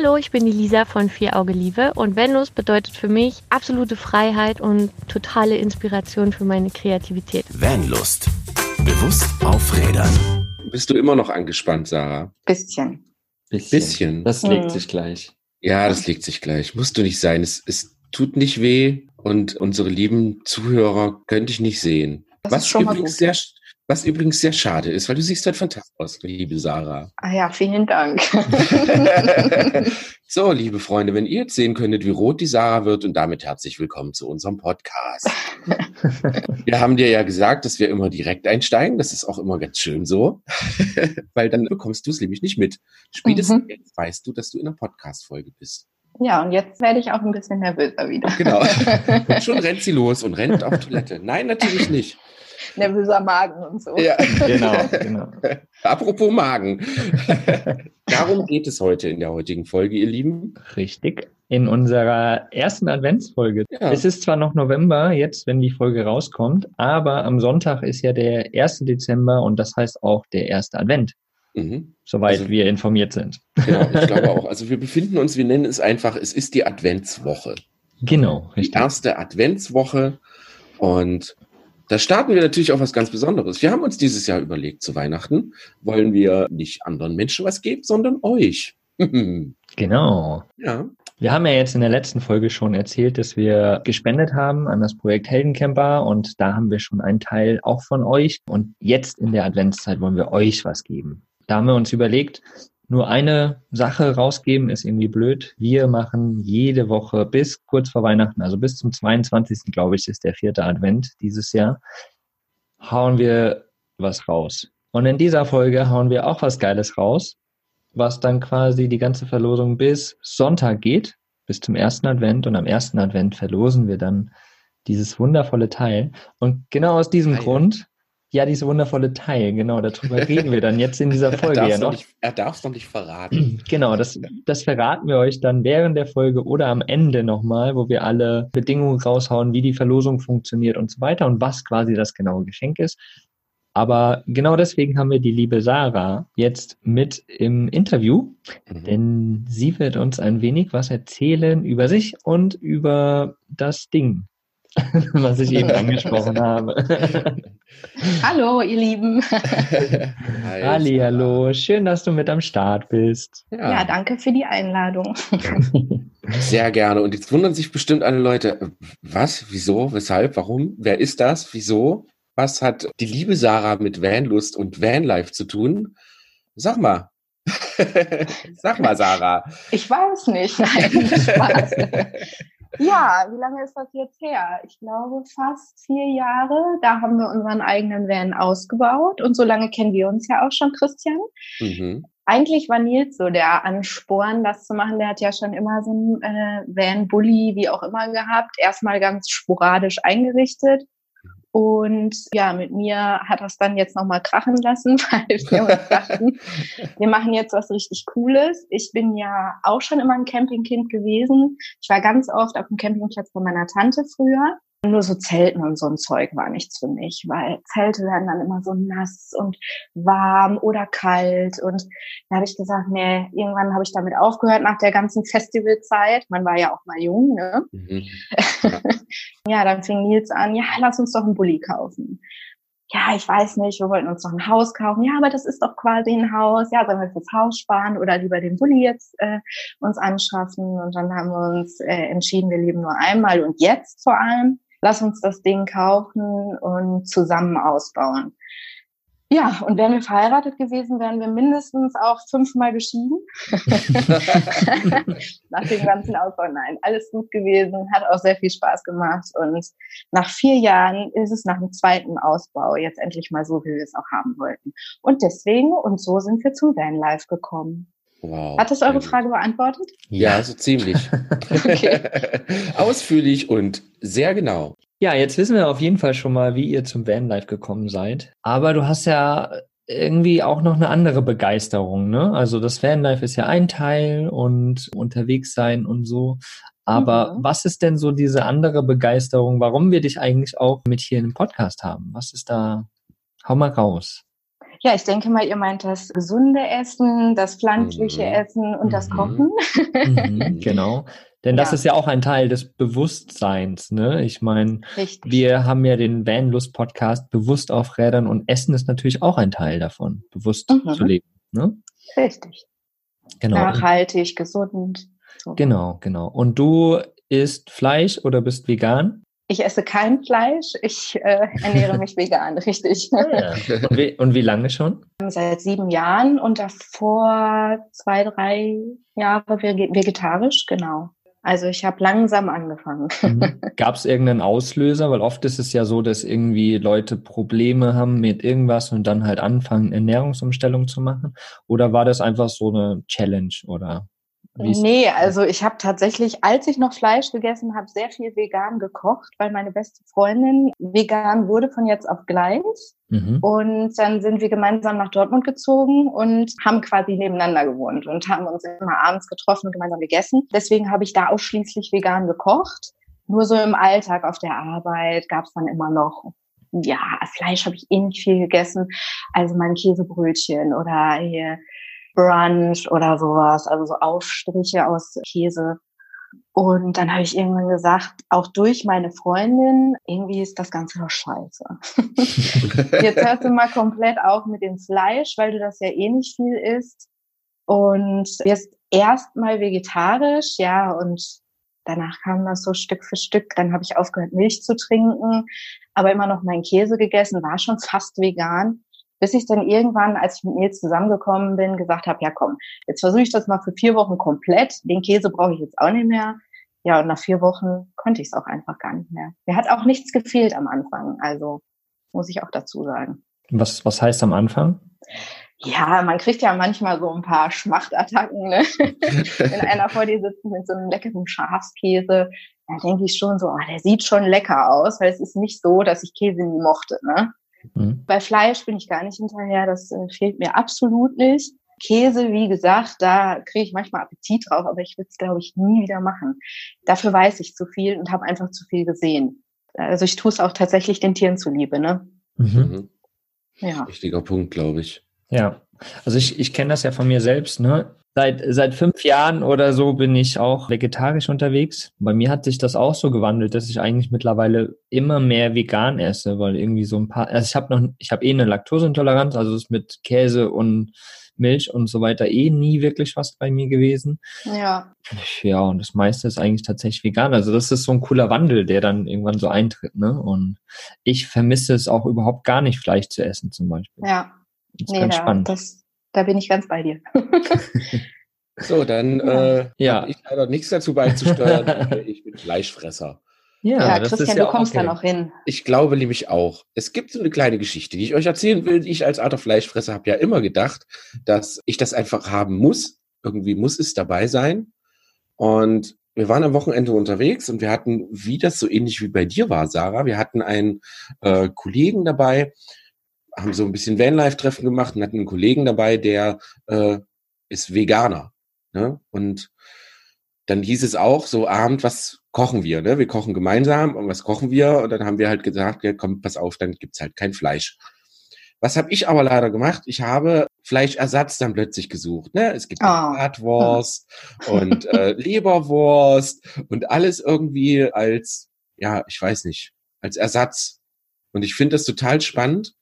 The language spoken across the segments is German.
Hallo, ich bin die Lisa von Vier Auge Liebe und Venus bedeutet für mich absolute Freiheit und totale Inspiration für meine Kreativität. Vanlust. Bewusst aufrädern. Bist du immer noch angespannt, Sarah? Bisschen. Bisschen. Bisschen. Das legt Hm. sich gleich. Ja, das legt sich gleich. Musst du nicht sein. Es, es tut nicht weh und unsere lieben Zuhörer könnte ich nicht sehen. Das was ist schon mal übrigens gut. sehr, was übrigens sehr schade ist, weil du siehst halt fantastisch aus, liebe Sarah. Ah ja, vielen Dank. so, liebe Freunde, wenn ihr jetzt sehen könntet, wie rot die Sarah wird und damit herzlich willkommen zu unserem Podcast. wir haben dir ja gesagt, dass wir immer direkt einsteigen. Das ist auch immer ganz schön so, weil dann bekommst du es nämlich nicht mit. Spätestens Mhm. jetzt weißt du, dass du in einer Podcast-Folge bist. ja, und jetzt werde ich auch ein bisschen nervöser wieder. Genau. Und schon rennt sie los und rennt auf Toilette. Nein, natürlich nicht. Nervöser Magen und so. Ja. Genau, genau. Apropos Magen. Darum geht es heute in der heutigen Folge, ihr Lieben. Richtig. In unserer ersten Adventsfolge. Ja. Es ist zwar noch November, jetzt, wenn die Folge rauskommt, aber am Sonntag ist ja der 1. Dezember und das heißt auch der erste Advent, Mhm. soweit Also- wir informiert sind. Genau, ich glaube auch. Also wir befinden uns, wir nennen es einfach, es ist die Adventswoche. Genau, Die richtig. erste Adventswoche. Und da starten wir natürlich auch was ganz Besonderes. Wir haben uns dieses Jahr überlegt, zu Weihnachten wollen wir nicht anderen Menschen was geben, sondern euch. Genau. ja. Wir haben ja jetzt in der letzten Folge schon erzählt, dass wir gespendet haben an das Projekt Heldencamper und da haben wir schon einen Teil auch von euch. Und jetzt in der Adventszeit wollen wir euch was geben. Da haben wir uns überlegt, nur eine Sache rausgeben ist irgendwie blöd. Wir machen jede Woche bis kurz vor Weihnachten, also bis zum 22. glaube ich, ist der vierte Advent dieses Jahr, hauen wir was raus. Und in dieser Folge hauen wir auch was Geiles raus was dann quasi die ganze Verlosung bis Sonntag geht, bis zum ersten Advent. Und am ersten Advent verlosen wir dann dieses wundervolle Teil. Und genau aus diesem Teil. Grund, ja, dieses wundervolle Teil, genau, darüber reden wir dann jetzt in dieser Er Folge darf ja es noch nicht, er darf's noch nicht verraten. Genau, das, das verraten wir euch dann während der Folge oder am Ende nochmal, wo wir alle Bedingungen raushauen, wie die Verlosung funktioniert und so weiter und was quasi das genaue Geschenk ist. Aber genau deswegen haben wir die liebe Sarah jetzt mit im Interview, Mhm. denn sie wird uns ein wenig was erzählen über sich und über das Ding, was ich eben angesprochen habe. Hallo, ihr Lieben. Hi, Ali, hallo, schön, dass du mit am Start bist. Ja, Ja, danke für die Einladung. sehr gerne. Und jetzt wundern sich bestimmt alle Leute, was, wieso, weshalb, warum, wer ist das, wieso? Was hat die liebe Sarah mit Vanlust und Vanlife zu tun? Sag mal. Sag mal, Sarah. Ich weiß nicht. Nein, Spaß. Ja, wie lange ist das jetzt her? Ich glaube fast vier Jahre. Da haben wir unseren eigenen Van ausgebaut und so lange kennen wir uns ja auch schon, Christian. Mhm. Eigentlich war Nils so der Ansporn, das zu machen. Der hat ja schon immer so einen äh, Van, Bulli, wie auch immer gehabt. Erstmal ganz sporadisch eingerichtet. Und ja, mit mir hat das dann jetzt nochmal krachen lassen, weil wir uns dachten, wir machen jetzt was richtig Cooles. Ich bin ja auch schon immer ein Campingkind gewesen. Ich war ganz oft auf dem Campingplatz bei meiner Tante früher. Nur so Zelten und so ein Zeug war nichts für mich, weil Zelte werden dann immer so nass und warm oder kalt. Und da habe ich gesagt, nee, irgendwann habe ich damit aufgehört nach der ganzen Festivalzeit. Man war ja auch mal jung, ne? Mhm. ja, dann fing Nils an, ja, lass uns doch einen Bulli kaufen. Ja, ich weiß nicht, wir wollten uns doch ein Haus kaufen. Ja, aber das ist doch quasi ein Haus. Ja, sollen wir fürs Haus sparen oder lieber den Bulli jetzt äh, uns anschaffen? Und dann haben wir uns äh, entschieden, wir leben nur einmal und jetzt vor allem. Lass uns das Ding kaufen und zusammen ausbauen. Ja, und wären wir verheiratet gewesen, wären wir mindestens auch fünfmal geschieden. nach dem ganzen Ausbau. Nein, alles gut gewesen, hat auch sehr viel Spaß gemacht. Und nach vier Jahren ist es nach dem zweiten Ausbau jetzt endlich mal so, wie wir es auch haben wollten. Und deswegen und so sind wir zum Vanlife gekommen. Wow. Hat das eure. Frage beantwortet? Ja, so ziemlich. Okay. Ausführlich und sehr genau. Ja, jetzt wissen wir auf jeden Fall schon mal, wie ihr zum Vanlife gekommen seid. Aber du hast ja irgendwie auch noch eine andere Begeisterung, ne? Also das Vanlife ist ja ein Teil und unterwegs sein und so. Aber Mhm. was ist denn so diese andere Begeisterung, warum wir dich eigentlich auch mit hier in dem Podcast haben? Was ist da? Hau mal raus. Ja, ich denke mal, ihr meint das gesunde Essen, das pflanzliche Mhm. Essen und das Mhm. Kochen. Mhm, genau. Denn das Ja. ist ja auch ein Teil des Bewusstseins. Ne? Ich meine, wir haben ja den Vanlust-Podcast bewusst auf Rädern und Essen ist natürlich auch ein Teil davon, bewusst Mhm. zu leben. Ne? Richtig. Genau. Nachhaltig, gesund. So. Genau, genau. Und du isst Fleisch oder bist vegan? Ich esse kein Fleisch, ich äh, ernähre mich vegan, richtig. Und wie, und wie lange schon? Seit sieben Jahren und davor zwei, drei Jahre vege- vegetarisch, genau. Also ich habe langsam angefangen. Mhm. Gab es irgendeinen Auslöser? Weil oft ist es ja so, dass irgendwie Leute Probleme haben mit irgendwas und dann halt anfangen, Ernährungsumstellung zu machen. Oder war das einfach so eine Challenge? Oder Nee, also ich habe tatsächlich, als ich noch Fleisch gegessen habe, sehr viel vegan gekocht, weil meine beste Freundin vegan wurde von jetzt auf gleich. Mhm. Und dann sind wir gemeinsam nach Dortmund gezogen und haben quasi nebeneinander gewohnt und haben uns immer abends getroffen und gemeinsam gegessen. Deswegen habe ich da ausschließlich vegan gekocht. Nur so im Alltag auf der Arbeit gab es dann immer noch, ja, Fleisch habe ich eh nicht viel gegessen. Also mein Käsebrötchen oder hier Brunch oder sowas, also so Aufstriche aus Käse. Und dann habe ich irgendwann gesagt, auch durch meine Freundin, irgendwie ist das Ganze doch scheiße. Jetzt hörst du mal komplett auf mit dem Fleisch, weil du das ja eh nicht viel isst. Und wirst erstmal vegetarisch, ja, und danach kam das so Stück für Stück. Dann habe ich aufgehört, Milch zu trinken, aber immer noch meinen Käse gegessen, war schon fast vegan. Bis ich dann irgendwann, als ich mit mir zusammengekommen bin, gesagt habe, ja komm, jetzt versuche ich das mal für vier Wochen komplett. Den Käse brauche ich jetzt auch nicht mehr. Ja, und nach vier Wochen konnte ich es auch einfach gar nicht mehr. Mir hat auch nichts gefehlt am Anfang, also muss ich auch dazu sagen. Was, was heißt am Anfang? Ja, man kriegt ja manchmal so ein paar Schmachtattacken, ne? Wenn einer vor dir sitzt mit so einem leckeren Schafskäse, da denke ich schon so, oh, der sieht schon lecker aus, weil es ist nicht so, dass ich Käse nie mochte, ne? Mhm. Bei Fleisch bin ich gar nicht hinterher, das äh, fehlt mir absolut nicht. Käse, wie gesagt, da kriege ich manchmal Appetit drauf, aber ich würde es, glaube ich, nie wieder machen. Dafür weiß ich zu viel und habe einfach zu viel gesehen. Also ich tue es auch tatsächlich den Tieren zuliebe, ne? Mhm. Mhm. Ja. Wichtiger Punkt, glaube ich. Ja, also ich, ich kenne das ja von mir selbst, ne? Seit, seit fünf Jahren oder so bin ich auch vegetarisch unterwegs. Bei mir hat sich das auch so gewandelt, dass ich eigentlich mittlerweile immer mehr vegan esse, weil irgendwie so ein paar, also ich habe noch, ich habe eh eine Laktoseintoleranz, also ist mit Käse und Milch und so weiter eh nie wirklich was bei mir gewesen. Ja. Ja, und das meiste ist eigentlich tatsächlich vegan. Also das ist so ein cooler Wandel, der dann irgendwann so eintritt, ne? Und ich vermisse es auch überhaupt gar nicht, Fleisch zu essen zum Beispiel. Ja. Das ist Nee, ganz spannend. das, da bin ich ganz bei dir. So, dann äh, Ja. habe ich leider nichts dazu beizusteuern. ich bin Fleischfresser. Ja, das Christian, ist ja du kommst okay. da noch hin. Ich glaube nämlich auch. Es gibt so eine kleine Geschichte, die ich euch erzählen will. Ich als alter Fleischfresser habe ja immer gedacht, dass ich das einfach haben muss. Irgendwie muss es dabei sein. Und wir waren am Wochenende unterwegs und wir hatten, wie das so ähnlich wie bei dir war, Sarah, wir hatten einen äh, Kollegen dabei, haben so ein bisschen Vanlife-Treffen gemacht und hatten einen Kollegen dabei, der äh, ist Veganer. Ne? Und dann hieß es auch so Abend, was kochen wir? Ne? Wir kochen gemeinsam und was kochen wir? Und dann haben wir halt gesagt, ja, komm, pass auf, dann gibt's halt kein Fleisch. Was habe ich aber leider gemacht? Ich habe Fleischersatz dann plötzlich gesucht. Ne? Es gibt Ah. Bratwurst und äh, Leberwurst und alles irgendwie als, ja, ich weiß nicht, als Ersatz. Und ich finde das total spannend,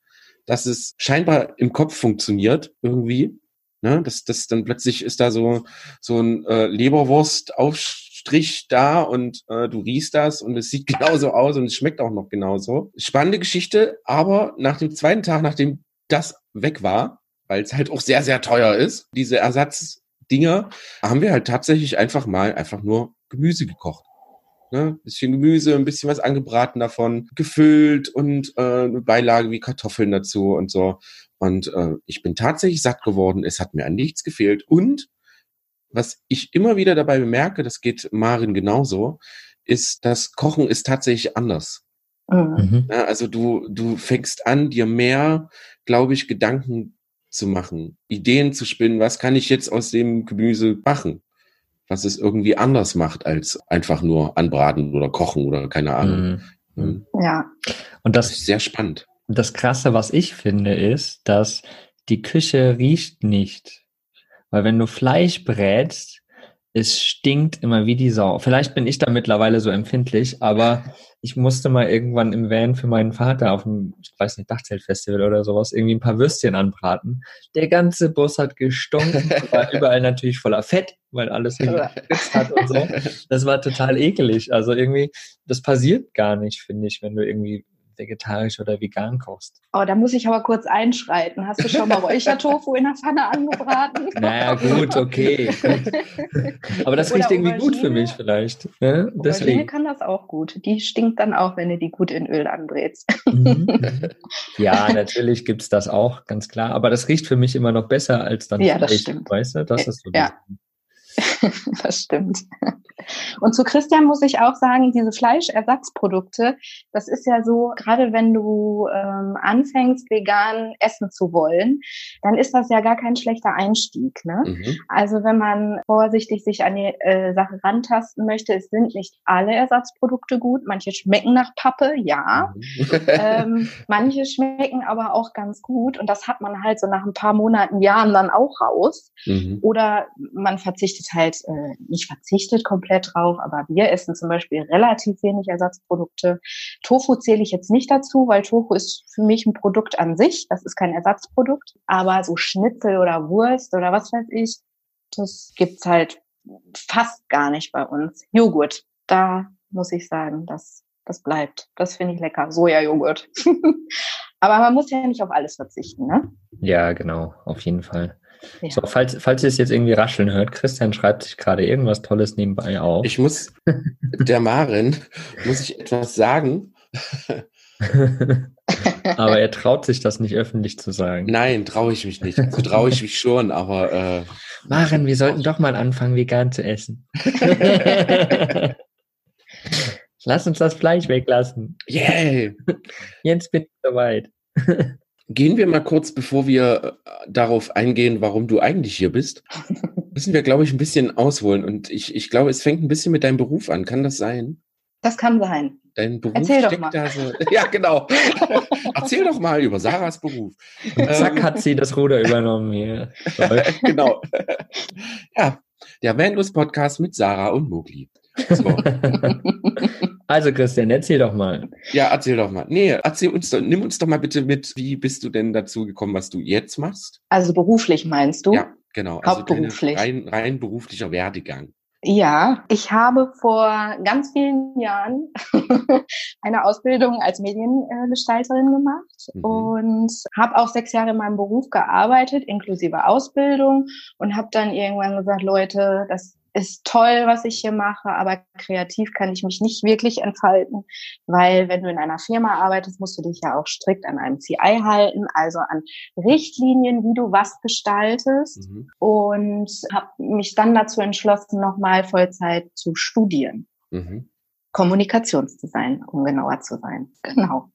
dass es scheinbar im Kopf funktioniert irgendwie. Ne? Das, das dann plötzlich ist da so so ein äh, Leberwurstaufstrich da und äh, du riechst das und es sieht genauso aus und es schmeckt auch noch genauso. Spannende Geschichte, aber nach dem zweiten Tag, nachdem das weg war, weil es halt auch sehr, sehr teuer ist, diese Ersatzdinger, haben wir halt tatsächlich einfach mal einfach nur Gemüse gekocht. Ne? Bisschen Gemüse, ein bisschen was angebraten davon, gefüllt und äh, eine Beilage wie Kartoffeln dazu und so. Und äh, ich bin tatsächlich satt geworden. Es hat mir an nichts gefehlt. Und was ich immer wieder dabei bemerke, das geht Marin genauso, ist, das Kochen ist tatsächlich anders. Mhm. Mhm. Ja, also du, du fängst an, dir mehr, glaube ich, Gedanken zu machen, Ideen zu spinnen, was kann ich jetzt aus dem Gemüse machen? Was es irgendwie anders macht, als einfach nur anbraten oder kochen oder keine Ahnung. Mhm. Mhm. Ja. Und Das das, ist sehr spannend. das Krasse, was ich finde, ist, dass die Küche riecht nicht. Weil wenn du Fleisch brätst, es stinkt immer wie die Sau. Vielleicht bin ich da mittlerweile so empfindlich, aber ich musste mal irgendwann im Van für meinen Vater auf dem, ich weiß nicht, Dachzeltfestival oder sowas, irgendwie ein paar Würstchen anbraten. Der ganze Bus hat gestunken, war überall natürlich voller Fett, weil alles hat und so. Das war total ekelig. Also irgendwie, das passiert gar nicht, finde ich, wenn du irgendwie vegetarisch oder vegan kochst. Oh, da muss ich aber kurz einschreiten. Hast du schon mal Räuchertofu in der Pfanne angebraten? Naja, gut, okay. aber das riecht irgendwie gut für mich vielleicht. Ja, deswegen kann das auch gut. Die stinkt dann auch, wenn du die gut in Öl anbrätst. Mhm, mhm. ja, natürlich gibt es das auch, ganz klar. Aber das riecht für mich immer noch besser als dann Ja, das stimmt. Weißt du, das ist so ja. das stimmt. Und zu Christian muss ich auch sagen, diese Fleischersatzprodukte, das ist ja so, gerade wenn du ähm, anfängst, vegan essen zu wollen, dann ist das ja gar kein schlechter Einstieg. Ne? Mhm. Also wenn man vorsichtig sich an die äh, Sache rantasten möchte, es sind nicht alle Ersatzprodukte gut. Manche schmecken nach Pappe, ja. Mhm. ähm, manche schmecken aber auch ganz gut. Und das hat man halt so nach ein paar Monaten, Jahren dann auch raus. Mhm. Oder man verzichtet halt, äh, nicht verzichtet komplett komplett drauf, aber wir essen zum Beispiel relativ wenig Ersatzprodukte. Tofu zähle ich jetzt nicht dazu, weil Tofu ist für mich ein Produkt an sich. Das ist kein Ersatzprodukt. Aber so Schnitzel oder Wurst oder was weiß ich, das gibt's halt fast gar nicht bei uns. Joghurt, da muss ich sagen, das, das bleibt. Das finde ich lecker. Sojajoghurt. aber man muss ja nicht auf alles verzichten, ne? Ja, genau, auf jeden Fall. Ja. So, falls, falls ihr es jetzt irgendwie rascheln hört, Christian schreibt sich gerade irgendwas Tolles nebenbei auf. Ich muss der Marin, muss ich etwas sagen. aber er traut sich das nicht öffentlich zu sagen. Nein, traue ich mich nicht. So also traue ich mich schon, aber. Äh, Maren, wir sollten doch mal anfangen, vegan zu essen. Lass uns das Fleisch weglassen. Yeah! Jetzt bin ich soweit. Gehen wir mal kurz, bevor wir äh, darauf eingehen, warum du eigentlich hier bist, müssen wir, glaube ich, ein bisschen ausholen. Und ich, ich glaube, es fängt ein bisschen mit deinem Beruf an. Kann das sein? Das kann sein. Dein Beruf Erzähl steckt doch mal. da so. Ja, genau. Erzähl doch mal über Sarahs Beruf. Und zack, ähm, hat sie das Ruder übernommen hier. genau. Ja, der Vanlust Podcast mit Sarah und Mogli. So. Also Christian, erzähl doch mal. Ja, erzähl doch mal. Nee, erzähl uns doch, nimm uns doch mal bitte mit, wie bist du denn dazu gekommen, was du jetzt machst? Also beruflich meinst du? Ja, genau. Also Hauptberuflich. rein, rein beruflicher Werdegang. Ja, ich habe vor ganz vielen Jahren eine Ausbildung als Mediengestalterin gemacht mhm. und habe auch sechs Jahre in meinem Beruf gearbeitet, inklusive Ausbildung und habe dann irgendwann gesagt, Leute, das ist toll, was ich hier mache, aber kreativ kann ich mich nicht wirklich entfalten, weil wenn du in einer Firma arbeitest, musst du dich ja auch strikt an einem CI halten, also an Richtlinien, wie du was gestaltest mhm. und habe mich dann dazu entschlossen, nochmal Vollzeit zu studieren. Mhm. Kommunikationsdesign, um genauer zu sein. Genau.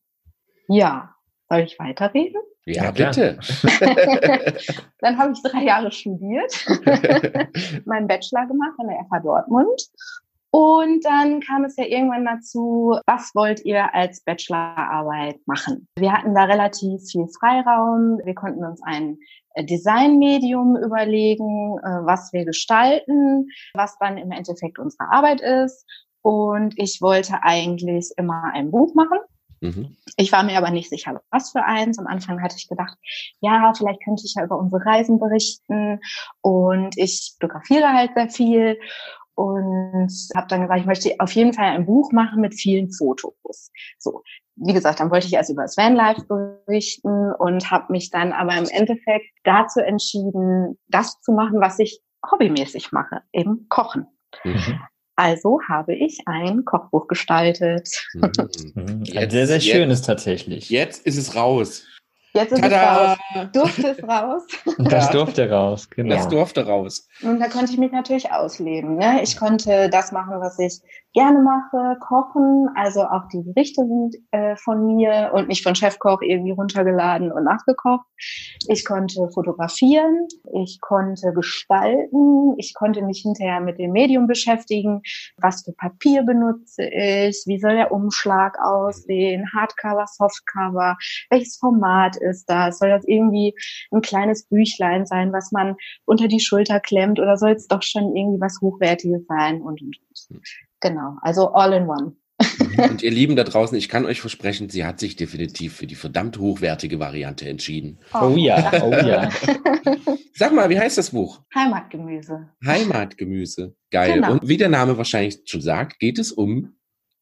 Ja, soll ich weiterreden? Ja, bitte. dann habe ich drei Jahre studiert, meinen Bachelor gemacht an der FH Dortmund. Und dann kam es ja irgendwann dazu, was wollt ihr als Bachelorarbeit machen? Wir hatten da relativ viel Freiraum. Wir konnten uns ein äh, Designmedium überlegen, äh, was wir gestalten, was dann im Endeffekt unsere Arbeit ist. Und ich wollte eigentlich immer ein Buch machen. Mhm. Ich war mir aber nicht sicher, was für eins. Am Anfang hatte ich gedacht, ja, vielleicht könnte ich ja über unsere Reisen berichten. Und ich fotografiere halt sehr viel und habe dann gesagt, ich möchte auf jeden Fall ein Buch machen mit vielen Fotos. So, wie gesagt, dann wollte ich erst über das Vanlife berichten und habe mich dann aber im Endeffekt dazu entschieden, das zu machen, was ich hobbymäßig mache, eben kochen. Mhm. Also habe ich ein Kochbuch gestaltet. Mhm. ein sehr, sehr schönes jetzt, tatsächlich. Jetzt ist es raus. Jetzt ist Tada! es raus. Durfte es raus. Das durfte raus, genau. Das durfte raus. Und da konnte ich mich natürlich ausleben. Ne? Ich konnte das machen, was ich gerne mache, kochen. Also auch die Gerichte sind äh, von mir und nicht von Chefkoch irgendwie runtergeladen und nachgekocht. Ich konnte fotografieren, ich konnte gestalten, ich konnte mich hinterher mit dem Medium beschäftigen. Was für Papier benutze ich? Wie soll der Umschlag aussehen? Hardcover, Softcover? Welches Format ist das? Soll das irgendwie ein kleines Büchlein sein, was man unter die Schulter klemmt oder soll es doch schon irgendwie was Hochwertiges sein und, und, und. Genau, also all in one. Und ihr Lieben da draußen, ich kann euch versprechen, sie hat sich definitiv für die verdammt hochwertige Variante entschieden. Oh, ja, oh ja. Sag mal, wie heißt das Buch? Heimatgemüse. Heimatgemüse. Geil. Genau. Und wie der Name wahrscheinlich schon sagt, geht es um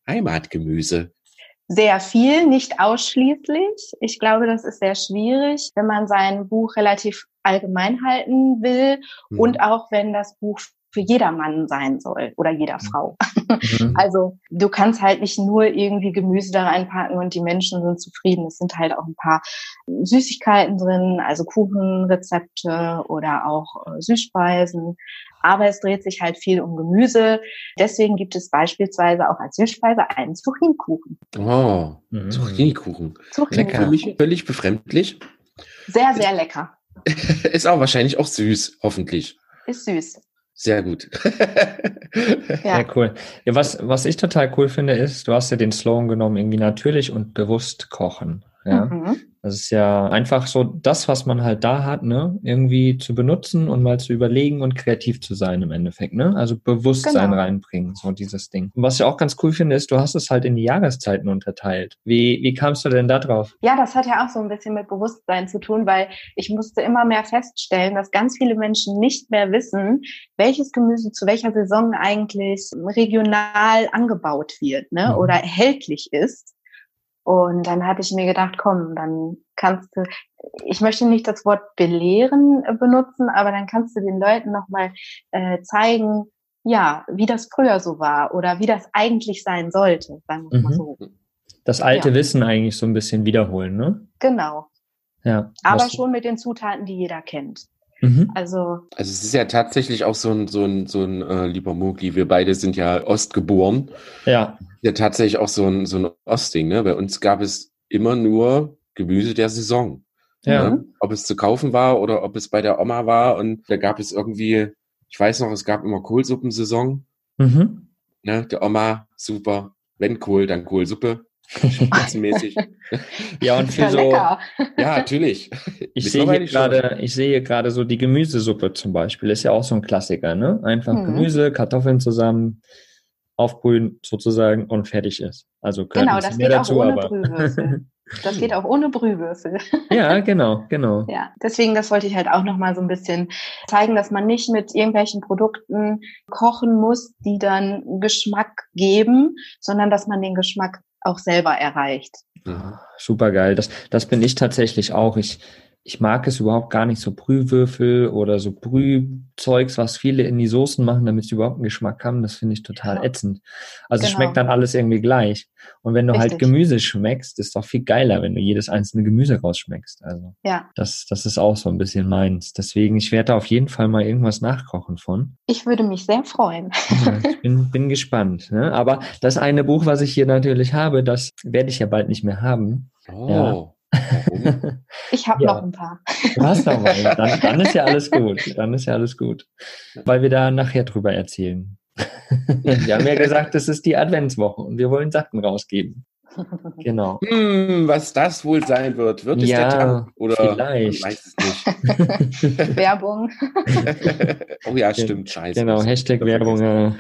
Heimatgemüse. Sehr viel, nicht ausschließlich. Ich glaube, das ist sehr schwierig, wenn man sein Buch relativ allgemein halten will Mhm. und auch wenn das Buch für jedermann sein soll oder jeder Frau. Mhm. Also du kannst halt nicht nur irgendwie Gemüse da reinpacken und die Menschen sind zufrieden. Es sind halt auch ein paar Süßigkeiten drin, also Kuchenrezepte oder auch äh, Süßspeisen. Aber es dreht sich halt viel um Gemüse. Deswegen gibt es beispielsweise auch als Süßspeise einen Zucchinikuchen. Oh, Mhm. Zucchini-Kuchen. Zucchini Für mich völlig befremdlich. Sehr, sehr lecker. Ist auch wahrscheinlich auch süß, hoffentlich. Ist süß. Sehr gut. Ja. Ja, cool. Ja, was, was ich total cool finde, ist, du hast ja den Slogan genommen, irgendwie natürlich und bewusst kochen. Ja. Mhm. Das ist ja einfach so das, was man halt da hat, ne, irgendwie zu benutzen und mal zu überlegen und kreativ zu sein im Endeffekt, ne? Also Bewusstsein Genau. reinbringen, so dieses Ding. Und was ich auch ganz cool finde, ist, du hast es halt in die Jahreszeiten unterteilt. Wie, wie kamst du denn da drauf? Ja, das hat ja auch so ein bisschen mit Bewusstsein zu tun, weil ich musste immer mehr feststellen, dass ganz viele Menschen nicht mehr wissen, welches Gemüse zu welcher Saison eigentlich regional angebaut wird ne? Mhm. oder erhältlich ist. Und dann hatte ich mir gedacht, komm, dann kannst du, ich möchte nicht das Wort belehren äh, benutzen, aber dann kannst du den Leuten nochmal äh, zeigen, ja, wie das früher so war oder wie das eigentlich sein sollte, sagen wir mal Mhm. so. Das alte Ja. Wissen eigentlich so ein bisschen wiederholen, ne? Genau. Ja. Aber schon mit den Zutaten, die jeder kennt. Mhm. Also Also es ist ja tatsächlich auch so ein, so ein, so ein äh, lieber Mugli, wir beide sind ja ostgeboren. Ja. Ja, tatsächlich auch so ein, so ein Ostding. Ne? Bei uns gab es immer nur Gemüse der Saison. Ja. Ne? Ob es zu kaufen war oder ob es bei der Oma war. Und da gab es irgendwie, ich weiß noch, es gab immer Kohlsuppensaison. Mhm. Ne? Der Oma, super. Wenn Kohl, dann Kohlsuppe. Spitzenmäßig. Ja, und für so, lecker. ja, natürlich. Ich sehe hier gerade, ich sehe gerade so die Gemüsesuppe zum Beispiel, ist ja auch so ein Klassiker, ne? Einfach Mhm. Gemüse, Kartoffeln zusammen, aufbrühen sozusagen und fertig ist. Also Genau, das mehr geht auch dazu, ohne aber Brühwürfel. Das geht auch ohne Brühwürfel. ja, genau, genau. Ja, deswegen, das wollte ich halt auch nochmal so ein bisschen zeigen, dass man nicht mit irgendwelchen Produkten kochen muss, die dann Geschmack geben, sondern dass man den Geschmack auch selber erreicht. Mhm. Super geil. Das, das bin ich tatsächlich auch. Ich, ich mag es überhaupt gar nicht so Brühwürfel oder so Brühzeugs, was viele in die Soßen machen, damit sie überhaupt einen Geschmack haben. Das finde ich total Ja. ätzend. Also es Genau. schmeckt dann alles irgendwie gleich. Und wenn du halt Richtig. Gemüse schmeckst, ist doch viel geiler, wenn du jedes einzelne Gemüse rausschmeckst. Also Ja, das, das ist auch so ein bisschen meins. Deswegen, ich werde da auf jeden Fall mal irgendwas nachkochen von. ich würde mich sehr freuen. Ja, ich bin, bin gespannt. Ne? Aber das eine Buch, was ich hier natürlich habe, das werde ich ja bald nicht mehr haben. Oh, warum? Ich habe Ja. noch ein paar. Du hast noch mal. Dann, dann ist ja alles gut. Dann ist ja alles gut. Weil wir da nachher drüber erzählen. wir haben ja gesagt, das ist die Adventswoche und wir wollen Sachen rausgeben. Genau. Hm, was das wohl sein wird. Wird es Ja, der Tank? Oder vielleicht. Man weiß es nicht. Werbung. oh ja, stimmt, scheiße. Genau, Hashtag Werbung,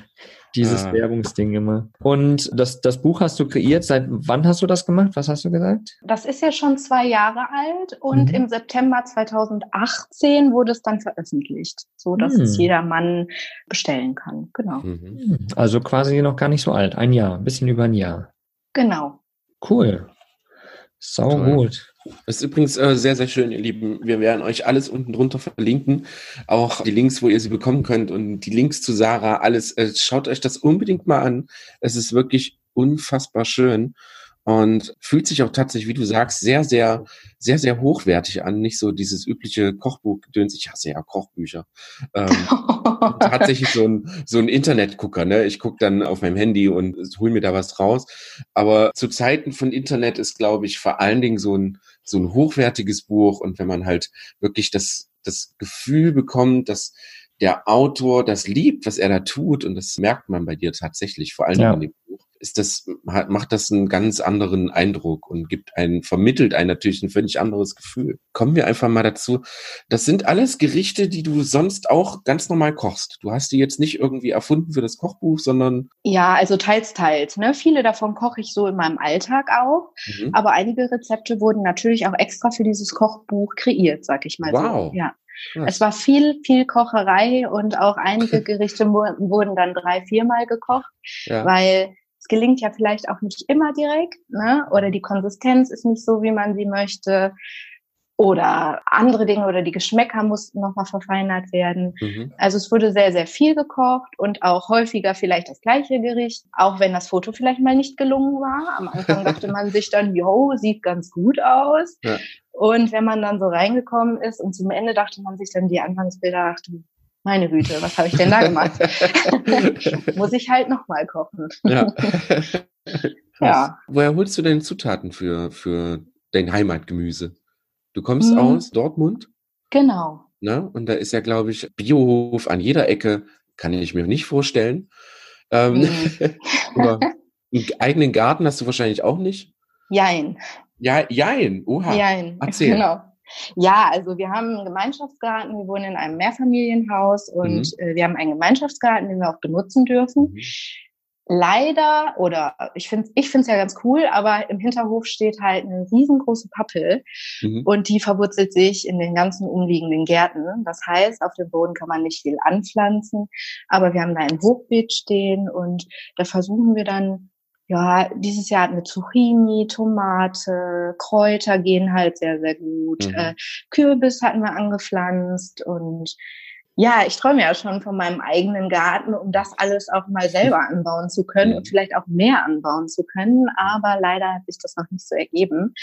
dieses Ah. Werbungsding immer. Und das, das Buch hast du kreiert. Seit wann hast du das gemacht? Was hast du gesagt? Das ist ja schon zwei Jahre alt und Mhm. im September 2018 wurde es dann veröffentlicht, so dass Hm. es jeder Mann bestellen kann. Genau. Mhm. Also quasi noch gar nicht so alt. Ein Jahr, ein bisschen über ein Jahr. Genau. Cool. Sau Toll. gut. Das ist übrigens äh, sehr, sehr schön, ihr Lieben. Wir werden euch alles unten drunter verlinken. Auch die Links, wo ihr sie bekommen könnt und die Links zu Sarah, alles. Äh, schaut euch das unbedingt mal an. Es ist wirklich unfassbar schön und fühlt sich auch tatsächlich, wie du sagst, sehr, sehr, sehr, sehr hochwertig an. Nicht so dieses übliche Kochbuch-Gedöns. Ich hasse ja Kochbücher. Ähm, tatsächlich so ein, so ein Internetgucker. Ne? Ich gucke dann auf meinem Handy und hol mir da was raus. Aber zu Zeiten von Internet ist, glaube ich, vor allen Dingen so ein, so ein hochwertiges Buch. Und wenn man halt wirklich das, das Gefühl bekommt, dass der Autor das liebt, was er da tut, und das merkt man bei dir tatsächlich, vor allen Dingen Ja. in dem Buch, ist das, macht das einen ganz anderen Eindruck und gibt einen, vermittelt einen natürlich ein völlig anderes Gefühl. Kommen wir einfach mal dazu. Das sind alles Gerichte, die du sonst auch ganz normal kochst. Du hast die jetzt nicht irgendwie erfunden für das Kochbuch, sondern. Ja, also teils, teils. Ne? Viele davon koche ich so in meinem Alltag auch. Mhm. Aber einige Rezepte wurden natürlich auch extra für dieses Kochbuch kreiert, sag ich mal wow. so. Ja. Krass. Es war viel, viel Kocherei und auch einige Gerichte wurden dann drei, viermal gekocht, ja. weil gelingt ja vielleicht auch nicht immer direkt, ne? Oder die Konsistenz ist nicht so, wie man sie möchte. Oder andere Dinge oder die Geschmäcker mussten nochmal verfeinert werden. Mhm. Also es wurde sehr, sehr viel gekocht und auch häufiger vielleicht das gleiche Gericht, auch wenn das Foto vielleicht mal nicht gelungen war. Am Anfang dachte man sich dann, yo, sieht ganz gut aus. Ja. Und wenn man dann so reingekommen ist und zum Ende dachte man sich dann die Anfangsbilder, dachte, meine Güte, was habe ich denn da gemacht? Muss ich halt nochmal kochen. Ja. ja. Woher holst du denn Zutaten für, für dein Heimatgemüse? Du kommst hm. aus Dortmund? Genau. Ne? Und da ist ja, glaube ich, Biohof an jeder Ecke, kann ich mir nicht vorstellen. Ähm, hm. aber einen eigenen Garten hast du wahrscheinlich auch nicht? Jein. Ja, jein. Oha. Jein. Erzähl. Genau. Ja, also wir haben einen Gemeinschaftsgarten, wir wohnen in einem Mehrfamilienhaus und mhm. äh, wir haben einen Gemeinschaftsgarten, den wir auch benutzen dürfen. Mhm. Leider, oder ich finde ich finde es ja ganz cool, aber im Hinterhof steht halt eine riesengroße Pappel mhm. und die verwurzelt sich in den ganzen umliegenden Gärten. Das heißt, auf dem Boden kann man nicht viel anpflanzen, aber wir haben da ein Hochbeet stehen und da versuchen wir dann ja, dieses Jahr hatten wir Zucchini, Tomate, Kräuter gehen halt sehr, sehr gut. Mhm. Äh, Kürbis hatten wir angepflanzt und ja, ich träume ja schon von meinem eigenen Garten, um das alles auch mal selber anbauen zu können mhm. und vielleicht auch mehr anbauen zu können. Aber leider hat sich das noch nicht so ergeben.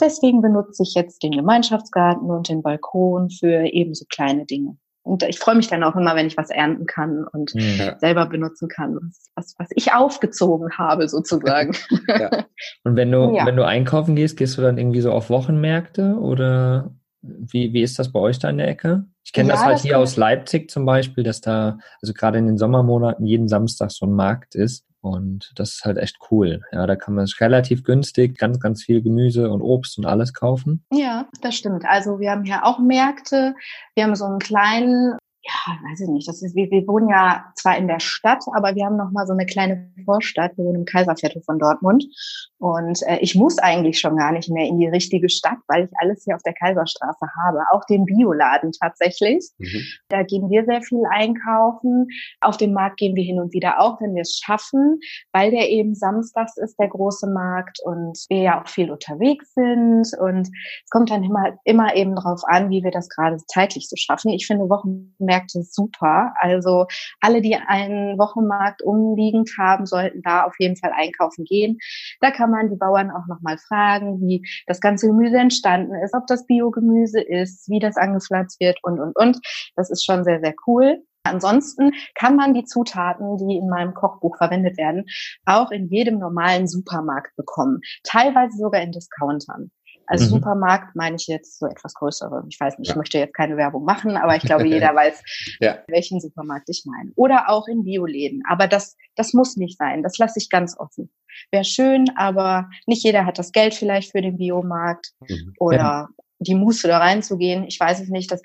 Deswegen benutze ich jetzt den Gemeinschaftsgarten und den Balkon für ebenso kleine Dinge. Und ich freue mich dann auch immer, wenn ich was ernten kann und ja. selber benutzen kann, was, was, was ich aufgezogen habe, sozusagen. Ja. Und wenn du, ja. wenn du einkaufen gehst, gehst du dann irgendwie so auf Wochenmärkte oder wie, wie ist das bei euch da in der Ecke? Ich kenne das halt das hier aus Leipzig zum Beispiel, dass da, also gerade in den Sommermonaten jeden Samstag so ein Markt ist. Und das ist halt echt cool. Ja, da kann man relativ günstig, ganz, ganz viel Gemüse und Obst und alles kaufen. Ja, das stimmt. Also wir haben hier auch Märkte. Wir haben so einen kleinen ja, weiß ich nicht. Das ist, wir, wir wohnen ja zwar in der Stadt, aber wir haben noch mal so eine kleine Vorstadt. Wir wohnen im Kaiserviertel von Dortmund. Und äh, ich muss eigentlich schon gar nicht mehr in die richtige Stadt, weil ich alles hier auf der Kaiserstraße habe. Auch den Bioladen tatsächlich. Mhm. Da gehen wir sehr viel einkaufen. Auf dem Markt gehen wir hin und wieder auch, wenn wir es schaffen, weil der eben samstags ist, der große Markt und wir ja auch viel unterwegs sind. Und es kommt dann immer, immer eben drauf an, wie wir das gerade zeitlich so schaffen. Ich finde Wochenmärkte super. Also alle, die einen Wochenmarkt umliegend haben, sollten da auf jeden Fall einkaufen gehen. Da kann kann man die Bauern auch nochmal fragen, wie das ganze Gemüse entstanden ist, ob das Biogemüse ist, wie das angepflanzt wird und, und, und. Das ist schon sehr, sehr cool. Ansonsten kann man die Zutaten, die in meinem Kochbuch verwendet werden, auch in jedem normalen Supermarkt bekommen. Teilweise sogar in Discountern. Also mhm. Supermarkt meine ich jetzt so etwas größere. Ich weiß nicht, ja. ich möchte jetzt keine Werbung machen, aber ich glaube, jeder weiß, ja. welchen Supermarkt ich meine. Oder auch in Bioläden. Aber das, das muss nicht sein. Das lasse ich ganz offen. Wäre schön, aber nicht jeder hat das Geld vielleicht für den Biomarkt mhm. oder ja. die Muße da reinzugehen. Ich weiß es nicht. Das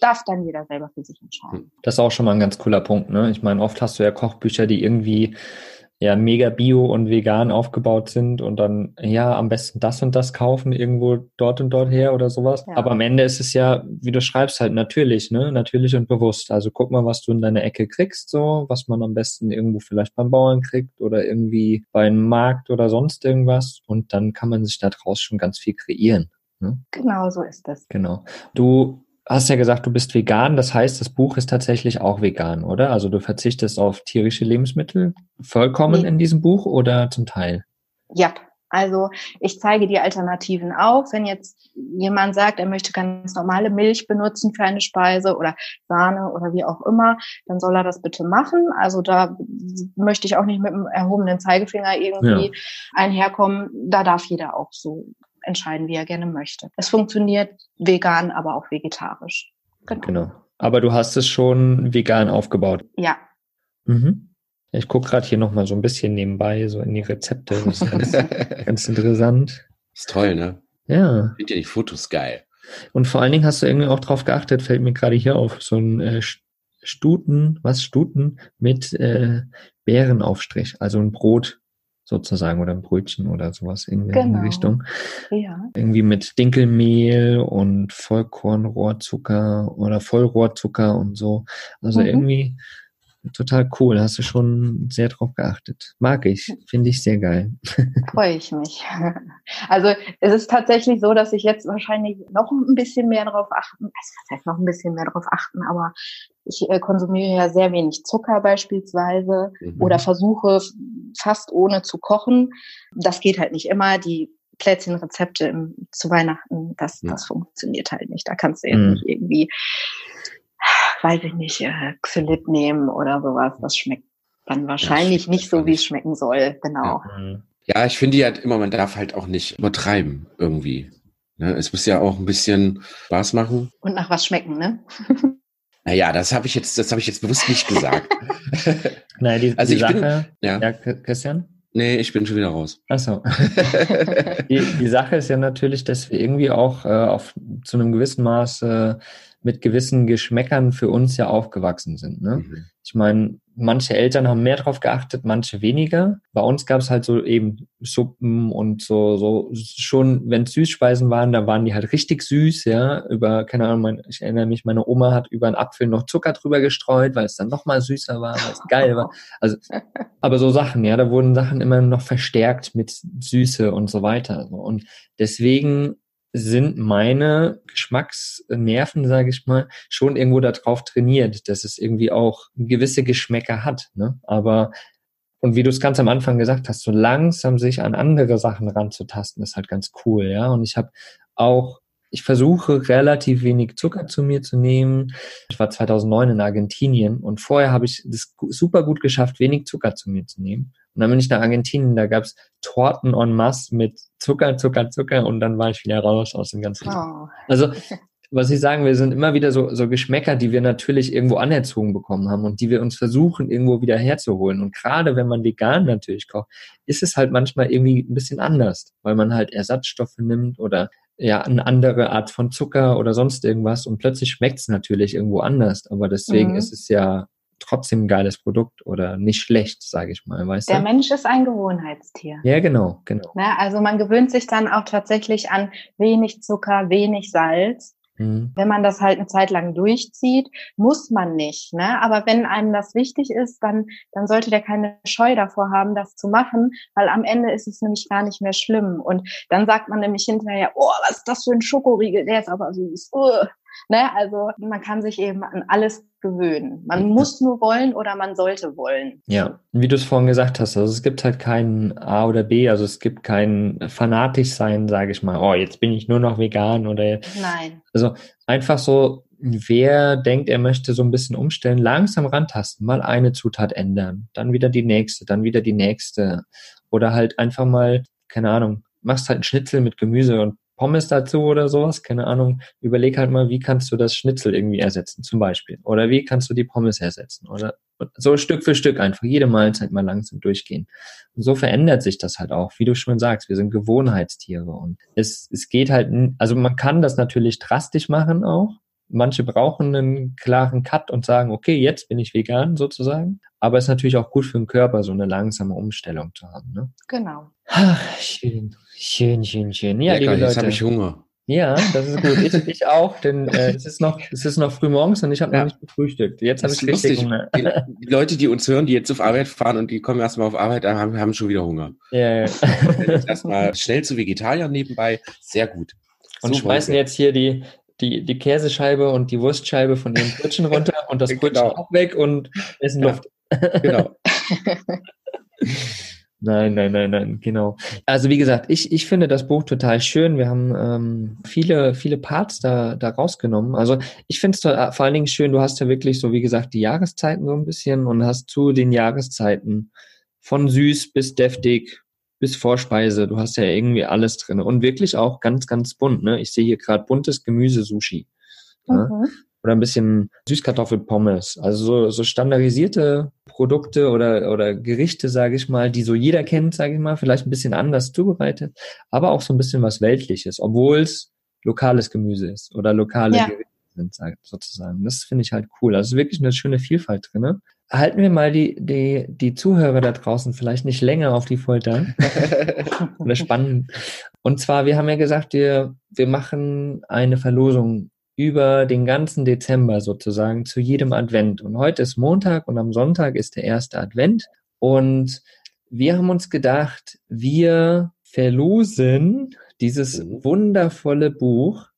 darf dann jeder selber für sich entscheiden. Das ist auch schon mal ein ganz cooler Punkt. Ne? Ich meine, oft hast du ja Kochbücher, die irgendwie ja mega bio und vegan aufgebaut sind und dann ja am besten das und das kaufen irgendwo dort und dort her oder sowas. Ja. Aber am Ende ist es ja, wie du schreibst, halt natürlich, ne? Natürlich und bewusst. Also guck mal, was du in deiner Ecke kriegst, so, was man am besten irgendwo vielleicht beim Bauern kriegt oder irgendwie bei einem Markt oder sonst irgendwas. Und dann kann man sich da draus schon ganz viel kreieren. Ne? Genau so ist das. Genau. Du hast ja gesagt, du bist vegan. Das heißt, das Buch ist tatsächlich auch vegan, oder? Also du verzichtest auf tierische Lebensmittel vollkommen nee. in diesem Buch oder zum Teil? Ja, also ich zeige die Alternativen auf. Wenn jetzt jemand sagt, er möchte ganz normale Milch benutzen für eine Speise oder Sahne oder wie auch immer, dann soll er das bitte machen. Also da möchte ich auch nicht mit dem erhobenen Zeigefinger irgendwie ja. einherkommen. Da darf jeder auch so entscheiden, wie er gerne möchte. Es funktioniert vegan, aber auch vegetarisch. Genau. genau. Aber du hast es schon vegan aufgebaut. Ja. Mhm. Ich gucke gerade hier nochmal so ein bisschen nebenbei, so in die Rezepte. Das ist ganz, ganz interessant. Ist toll, ne? Ja. Finde ja die Fotos geil. Und vor allen Dingen hast du irgendwie auch drauf geachtet, fällt mir gerade hier auf, so ein äh, Stuten, was Stuten mit äh, Beerenaufstrich, also ein Brot sozusagen oder ein Brötchen oder sowas irgendwie in Genau. die Richtung. Ja. Irgendwie mit Dinkelmehl und Vollkornrohrzucker oder Vollrohrzucker und so. Also Mhm. irgendwie total cool. Hast du schon sehr drauf geachtet. Mag ich. Finde ich sehr geil. freue ich mich. Also es ist tatsächlich so, dass ich jetzt wahrscheinlich noch ein bisschen mehr darauf achten, also was heißt noch ein bisschen mehr darauf achten, aber ich äh, konsumiere ja sehr wenig Zucker beispielsweise Mhm. oder versuche fast ohne zu kochen. Das geht halt nicht immer. Die Plätzchenrezepte im, zu Weihnachten, das, Ja. das funktioniert halt nicht. Da kannst du jetzt Mhm. nicht irgendwie, weiß ich nicht, äh, Xylit nehmen oder sowas. Das schmeckt dann wahrscheinlich schmeckt nicht so, wie es schmecken soll. Genau. Ja, ich finde ja immer, man darf halt auch nicht übertreiben irgendwie. Ne? Es muss ja auch ein bisschen Spaß machen. Und nach was schmecken, ne? Naja, das habe ich jetzt, das habe ich jetzt bewusst nicht gesagt. Nein, die, Also die ich bin- Sache, ja. ja, Christian? nee, ich bin schon wieder raus. Achso. Die, die Sache ist ja natürlich, dass wir irgendwie auch äh, auf, zu einem gewissen Maß äh, mit gewissen Geschmäckern für uns ja aufgewachsen sind. Ne? Mhm. Ich meine, manche Eltern haben mehr drauf geachtet, manche weniger. Bei uns gab es halt so eben Suppen und so, so schon, wenn es Süßspeisen waren, da waren die halt richtig süß, ja. Über, keine Ahnung, mein, ich erinnere mich, meine Oma hat über einen Apfel noch Zucker drüber gestreut, weil es dann noch mal süßer war, weil es geil war. Also, aber so Sachen, ja, da wurden Sachen immer noch verstärkt mit Süße und so weiter. Und deswegen sind meine Geschmacksnerven, sage ich mal, schon irgendwo darauf trainiert, dass es irgendwie auch gewisse Geschmäcker hat. Ne? Aber und wie du es ganz am Anfang gesagt hast, so langsam sich an andere Sachen ranzutasten, ist halt ganz cool, ja. Und ich habe auch, ich versuche relativ wenig Zucker zu mir zu nehmen. Ich war 2009 in Argentinien und vorher habe ich das super gut geschafft, wenig Zucker zu mir zu nehmen. Und dann bin ich nach Argentinien, da gab's Torten en masse mit Zucker, Zucker, Zucker und dann war ich wieder raus aus dem ganzen. Oh. Also, was ich sagen will, sind immer wieder so, so Geschmäcker, die wir natürlich irgendwo anerzogen bekommen haben und die wir uns versuchen, irgendwo wieder herzuholen. Und gerade wenn man vegan natürlich kocht, ist es halt manchmal irgendwie ein bisschen anders, weil man halt Ersatzstoffe nimmt oder ja, eine andere Art von Zucker oder sonst irgendwas und plötzlich schmeckt es natürlich irgendwo anders. Aber deswegen Mhm. ist es ja trotzdem ein geiles Produkt oder nicht schlecht, sage ich mal, weißt Der du? Mensch ist ein Gewohnheitstier. Ja, genau, genau. Ne? Also man gewöhnt sich dann auch tatsächlich an wenig Zucker, wenig Salz. Mhm. Wenn man das halt eine Zeit lang durchzieht, muss man nicht. Ne? Aber wenn einem das wichtig ist, dann, dann sollte der keine Scheu davor haben, das zu machen, weil am Ende ist es nämlich gar nicht mehr schlimm. Und dann sagt man nämlich hinterher, oh, was ist das für ein Schokoriegel, der ist aber süß. Uh. Ne? Also man kann sich eben an alles gewöhnen. Man muss nur wollen oder man sollte wollen. Ja, wie du es vorhin gesagt hast, also es gibt halt kein A oder B, also es gibt kein fanatisch sein, sage ich mal, oh, jetzt bin ich nur noch vegan oder Nein. also einfach so, wer denkt, er möchte so ein bisschen umstellen, langsam rantasten, mal eine Zutat ändern, dann wieder die nächste, dann wieder die nächste oder halt einfach mal, keine Ahnung, machst halt einen Schnitzel mit Gemüse und Pommes dazu oder sowas, keine Ahnung, überleg halt mal, wie kannst du das Schnitzel irgendwie ersetzen, zum Beispiel. Oder wie kannst du die Pommes ersetzen? Oder so Stück für Stück einfach jede Mahlzeit mal langsam durchgehen. Und so verändert sich das halt auch, wie du schon sagst, wir sind Gewohnheitstiere und es, es geht halt, also man kann das natürlich drastisch machen auch. Manche brauchen einen klaren Cut und sagen, okay, jetzt bin ich vegan sozusagen. Aber es ist natürlich auch gut für den Körper, so eine langsame Umstellung zu haben. Ne? Genau. Ach, schön, schön, schön, schön. Ja, Lecker, liebe jetzt habe Leute. ich Hunger. Ja, das ist gut. Ich, ich auch, denn äh, es ist noch, es ist noch früh morgens und ich habe Ja. noch nicht gefrühstückt. Jetzt habe ich richtig. Hunger. Die, die Leute, die uns hören, die jetzt auf Arbeit fahren und die kommen erstmal auf Arbeit, haben, haben schon wieder Hunger. Ja, ja. Erstmal schnell zu Vegetariern nebenbei. Sehr gut. Und So schmeißen jetzt hier die, die, die Käsescheibe und die Wurstscheibe von ihrem Brötchen runter und das Brötchen Genau. auch weg und essen Ja. Luft. Genau. Nein, nein, nein, nein, genau. Also wie gesagt, ich, ich finde das Buch total schön. Wir haben ähm, viele, viele Parts da, da rausgenommen. Also ich finde es vor allen Dingen schön, du hast ja wirklich so, wie gesagt, die Jahreszeiten so ein bisschen und hast zu den Jahreszeiten von süß bis deftig bis Vorspeise. Du hast ja irgendwie alles drin und wirklich auch ganz, ganz bunt. Ne? Ich sehe hier gerade buntes Gemüse-Sushi. Ja? Mhm. oder ein bisschen Süßkartoffelpommes. Also so, so standardisierte Produkte oder, oder Gerichte, sage ich mal, die so jeder kennt, sage ich mal, vielleicht ein bisschen anders zubereitet, aber auch so ein bisschen was Weltliches, obwohl es lokales Gemüse ist oder lokale Ja. Gerichte sind, sag- sozusagen. Das finde ich halt cool. Also wirklich eine schöne Vielfalt drin. Ne? Halten wir mal die, die, die Zuhörer da draußen vielleicht nicht länger auf die Folter oder spannend. Und zwar, wir haben ja gesagt, wir, wir machen eine Verlosung über den ganzen Dezember sozusagen zu jedem Advent. Und heute ist Montag und am Sonntag ist der erste Advent. Und wir haben uns gedacht, wir verlosen dieses Mhm. wundervolle Buch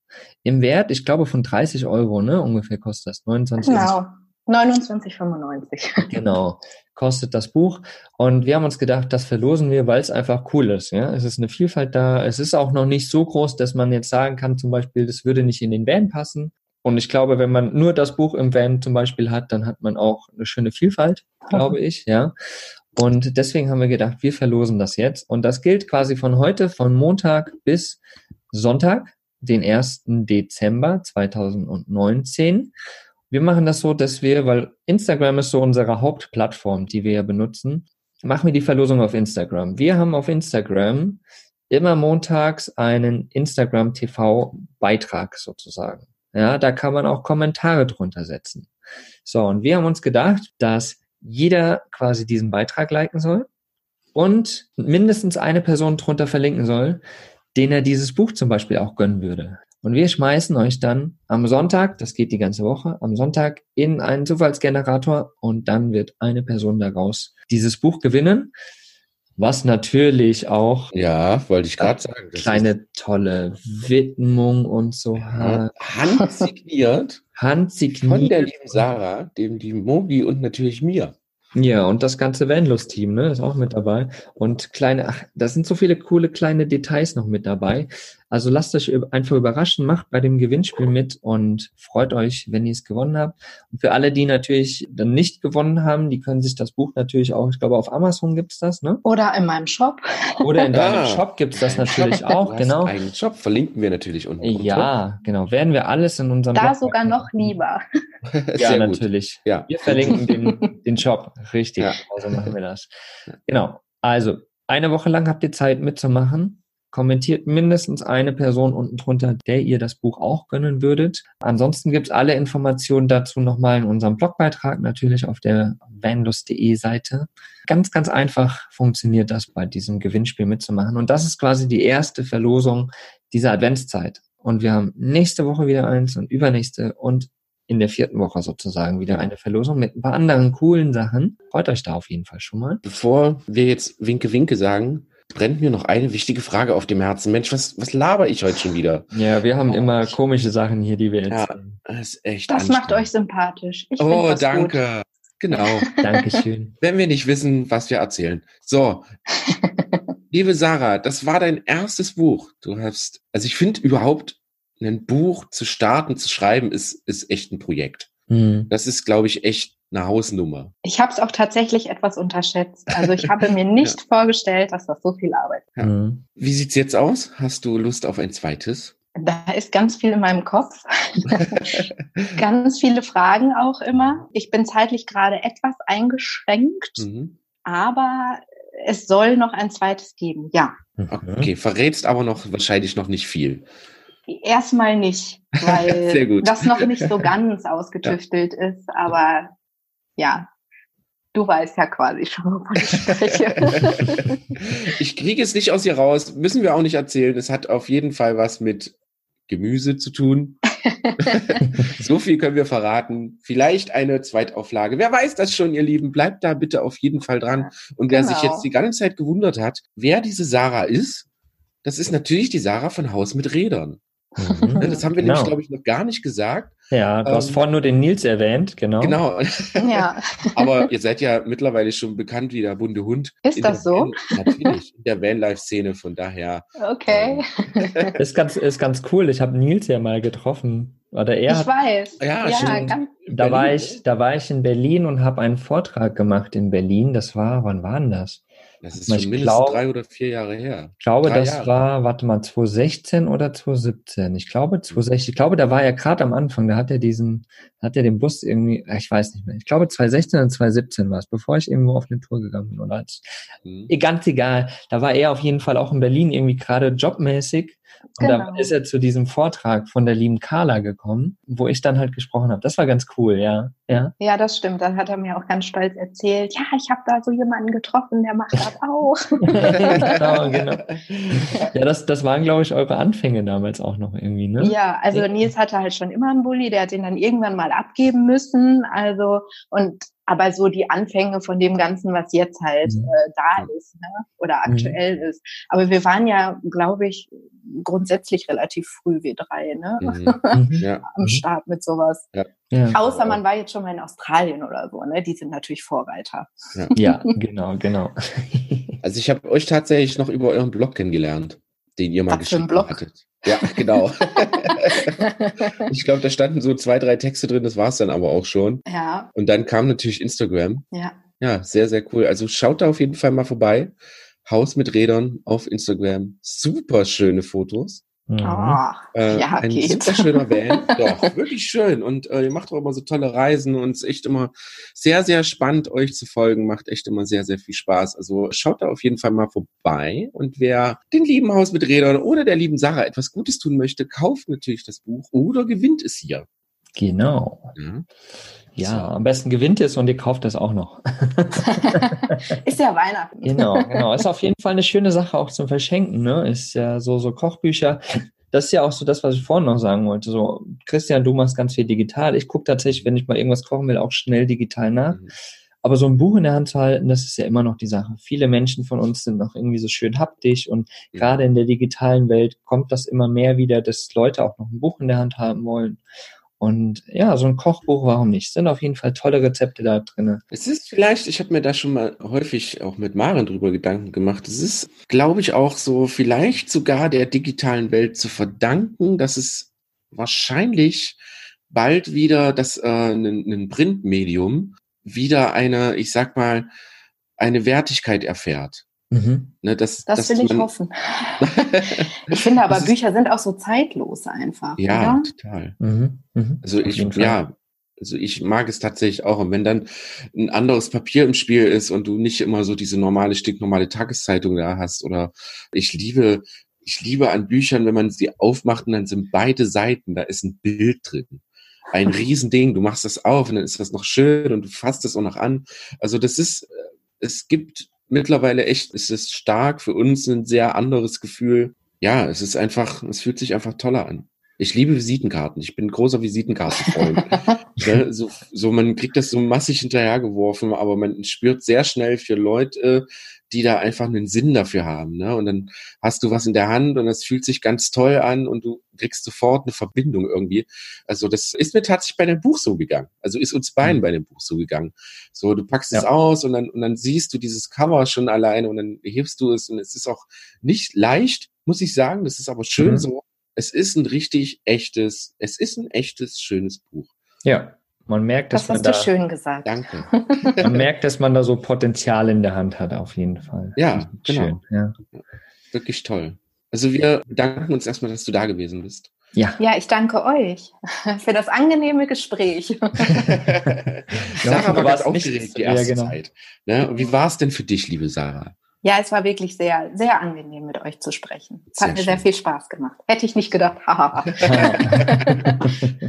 im Wert, ich glaube, von 30 Euro, ne? Ungefähr kostet das 29 Genau. 29,95. Genau, kostet das Buch. Und wir haben uns gedacht, das verlosen wir, weil es einfach cool ist. Ja, es ist eine Vielfalt da. Es ist auch noch nicht so groß, dass man jetzt sagen kann, zum Beispiel, das würde nicht in den Van passen. Und ich glaube, wenn man nur das Buch im Van zum Beispiel hat, dann hat man auch eine schöne Vielfalt, glaube ich, ja. Und deswegen haben wir gedacht, wir verlosen das jetzt. Und das gilt quasi von heute, von Montag bis Sonntag, den 1. Dezember 2019. Wir machen das so, dass wir, weil Instagram ist so unsere Hauptplattform, die wir ja benutzen, machen wir die Verlosung auf Instagram. Wir haben auf Instagram immer montags einen Instagram TV Beitrag sozusagen. Ja, da kann man auch Kommentare drunter setzen. So, und wir haben uns gedacht, dass jeder quasi diesen Beitrag liken soll und mindestens eine Person drunter verlinken soll, den er dieses Buch zum Beispiel auch gönnen würde. Und wir schmeißen euch dann am Sonntag, das geht die ganze Woche, am Sonntag in einen Zufallsgenerator und dann wird eine Person daraus dieses Buch gewinnen, was natürlich auch Ja, wollte ich gerade sagen. kleine tolle Widmung und so ja, handsigniert von der Handsigniert. lieben Sarah, dem lieben Mogi und natürlich mir. Ja, und das ganze Vanlust-Team, ne, ist auch mit dabei. Und kleine, ach, da sind so viele coole kleine Details noch mit dabei. Also lasst euch einfach überraschen, macht bei dem Gewinnspiel mit und freut euch, wenn ihr es gewonnen habt. Und für alle, die natürlich dann nicht gewonnen haben, die können sich das Buch natürlich auch, ich glaube, auf Amazon gibt's das, ne? Oder in meinem Shop. Oder in deinem Ah. Shop gibt's das natürlich auch, genau. Einen Job verlinken wir natürlich unten. drunter. Ja, genau. Werden wir alles in unserem Da Blog sogar noch lieber. Ja, natürlich. Ja. Wir verlinken den, den Shop. Richtig. Ja. So machen wir das. Genau. Also, eine Woche lang habt ihr Zeit mitzumachen. Kommentiert mindestens eine Person unten drunter, der ihr das Buch auch gönnen würdet. Ansonsten gibt's alle Informationen dazu nochmal in unserem Blogbeitrag, natürlich auf der vanlust.de Seite. Ganz, ganz einfach funktioniert das bei diesem Gewinnspiel mitzumachen. Und das ist quasi die erste Verlosung dieser Adventszeit. Und wir haben nächste Woche wieder eins und übernächste und in der vierten Woche sozusagen wieder eine Verlosung mit ein paar anderen coolen Sachen. Freut euch da auf jeden Fall schon mal. Bevor wir jetzt Winke Winke sagen, brennt mir noch eine wichtige Frage auf dem Herzen. Mensch, was, was laber ich heute schon wieder? Ja, wir haben immer komische Sachen hier, die wir Ja. erzählen. Das ist echt Das macht euch sympathisch. Ich Oh, danke. Genau. Dankeschön. Wenn wir nicht wissen, was wir erzählen. So. Liebe Sarah, das war dein erstes Buch. Du hast, also ich finde überhaupt, ein Buch zu starten, zu schreiben, ist, ist echt ein Projekt. Hm. Das ist, glaube ich, echt eine Hausnummer. Ich habe es auch tatsächlich etwas unterschätzt. Also ich habe mir nicht vorgestellt, dass das so viel Arbeit ist. Ja. Hm. Wie sieht's jetzt aus? Hast du Lust auf ein zweites? Da ist ganz viel in meinem Kopf. ganz viele Fragen auch immer. Ich bin zeitlich gerade etwas eingeschränkt, Mhm. aber es soll noch ein zweites geben. Ja, Okay, verrätst aber noch wahrscheinlich noch nicht viel. erstmal nicht, weil Sehr gut. das noch nicht so ganz ausgetüftelt ist. Aber ja, du weißt ja quasi schon, wovon ich spreche. ich kriege es nicht aus ihr raus, müssen wir auch nicht erzählen. Es hat auf jeden Fall was mit Gemüse zu tun. so viel können wir verraten. Vielleicht eine Zweitauflage. Wer weiß das schon, ihr Lieben? Bleibt da bitte auf jeden Fall dran. Und wer sich Genau. jetzt die ganze Zeit gewundert hat, wer diese Sarah ist, das ist natürlich die Sarah von Haus mit Rädern. Mhm. Das haben wir Genau. nämlich, glaube ich, noch gar nicht gesagt. Ja, du hast Ähm, vorhin nur den Nils erwähnt, genau. Genau. ja, Aber ihr seid ja mittlerweile schon bekannt wie der bunte Hund. Ist das so? Van, natürlich, in der Vanlife-Szene, von daher. okay. Ist ganz, ist ganz cool. Ich habe Nils ja mal getroffen. Oder er Ich hat, weiß. Ja, ja stimmt. ganz, da war ich, da war ich in Berlin und habe einen Vortrag gemacht in Berlin. Das war, wann war denn das? Das ist Ich schon mindestens glaub- drei oder vier Jahre her. Ich glaube, Drei das Jahre. war, warte mal, 2016 oder 2017. Ich glaube 2016. Ich glaube, da war er gerade am Anfang. Da hat er diesen, hat er den Bus irgendwie, äh, ich weiß nicht mehr. Ich glaube 2016 oder 2017 war es, bevor ich irgendwo auf eine Tour gegangen bin. Oder als, Hm. eh, ganz egal. Da war er auf jeden Fall auch in Berlin irgendwie gerade jobmäßig. Und da Genau. ist er zu diesem Vortrag von der lieben Carla gekommen, wo ich dann halt gesprochen habe. Das war ganz cool, ja. Ja. Ja, das stimmt. Dann hat er mir auch ganz stolz erzählt, ja, ich habe da so jemanden getroffen, der macht das auch. genau, genau. Ja, das, das waren, glaube ich, eure Anfänge damals auch noch irgendwie, ne? Ja, also. Nils hatte halt schon immer einen Bulli, der hat den dann irgendwann mal abgeben müssen. Also, und aber so die Anfänge von dem Ganzen, was jetzt halt Mhm. äh, da ist, ne? Oder Mhm. aktuell ist. Aber wir waren ja, glaube ich, grundsätzlich relativ früh, wir drei, ne? Mhm. Mhm. Ja. Am Mhm. Start mit sowas. Ja. Außer man war jetzt schon mal in Australien oder so, ne? Die sind natürlich Vorreiter. ja, genau, genau. Also ich habe euch tatsächlich noch über euren Blog kennengelernt, den ihr mal Was geschrieben Blog? hattet. Ja, genau. ich glaube, da standen so zwei, drei Texte drin, das war's dann aber auch schon. ja, Und dann kam natürlich Instagram. ja. Ja, sehr, sehr cool. Also schaut da auf jeden Fall mal vorbei. Haus mit Rädern auf Instagram. Super schöne Fotos. Mhm. Oh, Äh, ja, ein geht. super schöner Van. Doch, wirklich schön. Und äh, ihr macht auch immer so tolle Reisen und es ist echt immer sehr, sehr spannend, euch zu folgen. Macht echt immer sehr, sehr viel Spaß. Also schaut da auf jeden Fall mal vorbei. Und wer den lieben Haus mit Rädern oder der lieben Sarah etwas Gutes tun möchte, kauft natürlich das Buch oder gewinnt es hier. Genau. Ja. Ja, So. am besten gewinnt es und ihr kauft es auch noch. ist ja Weihnachten. Genau, genau. Ist auf jeden Fall eine schöne Sache auch zum Verschenken, ne? Ist ja so, so Kochbücher. Das ist ja auch so das, was ich vorhin noch sagen wollte. So, Christian, du machst ganz viel digital. Ich gucke tatsächlich, wenn ich mal irgendwas kochen will, auch schnell digital nach. Mhm. Aber so ein Buch in der Hand zu halten, das ist ja immer noch die Sache. Viele Menschen von uns sind noch irgendwie so schön haptisch und Mhm. gerade in der digitalen Welt kommt das immer mehr wieder, dass Leute auch noch ein Buch in der Hand haben wollen. Und ja, so ein Kochbuch, warum nicht? Sind auf jeden Fall tolle Rezepte da drinne. Es ist vielleicht, ich habe mir da schon mal häufig auch mit Maren drüber Gedanken gemacht. Es ist, glaube ich, auch so vielleicht sogar der digitalen Welt zu verdanken, dass es wahrscheinlich bald wieder das äh, ein Printmedium wieder eine, ich sag mal, eine Wertigkeit erfährt. Mhm. Ne, dass, Das dass will ich hoffen. Ich finde aber Das Bücher sind auch so zeitlos einfach. Ja, Oder? total. Mhm. Mhm. Also ich, ja, also ich mag es tatsächlich auch. Und wenn dann ein anderes Papier im Spiel ist und du nicht immer so diese normale, stinknormale Tageszeitung da hast oder ich liebe, ich liebe an Büchern, wenn man sie aufmacht und dann sind beide Seiten, da ist ein Bild drin. Ein Riesending, du machst das auf und dann ist das noch schön und du fasst es auch noch an. Also das ist, äh, es gibt mittlerweile echt, es ist stark für uns ein sehr anderes Gefühl. Ja, es ist einfach, es fühlt sich einfach toller an. Ich liebe Visitenkarten. Ich bin ein großer Visitenkartenfreund. ne? so, so, man kriegt das so massig hinterhergeworfen, aber man spürt sehr schnell für Leute, die da einfach einen Sinn dafür haben. Ne? Und dann hast du was in der Hand und das fühlt sich ganz toll an und du kriegst sofort eine Verbindung irgendwie. Also das ist mir tatsächlich bei dem Buch so gegangen. Also ist uns beiden Mhm. bei dem Buch so gegangen. So, du packst es Ja. aus und dann, und dann siehst du dieses Cover schon alleine und dann hebst du es und es ist auch nicht leicht, muss ich sagen. Das ist aber schön Mhm. so. Es ist ein richtig echtes, es ist ein echtes, schönes Buch. Ja, man merkt, dass Das man hast du da, schön gesagt. Danke. man merkt, dass man da so Potenzial in der Hand hat, auf jeden Fall. Ja, genau. Schön, ja. Wirklich toll. Also wir bedanken uns erstmal, dass du da gewesen bist. Ja, Ja, ich danke euch für das angenehme Gespräch. Sarah war ganz aufgeregt die ja, erste genau. Zeit. Ne? Wie war es denn für dich, liebe Sarah? Ja, es war wirklich sehr, sehr angenehm, mit euch zu sprechen. Es Sehr hat mir sehr schön. viel Spaß gemacht. Hätte ich nicht gedacht. haha.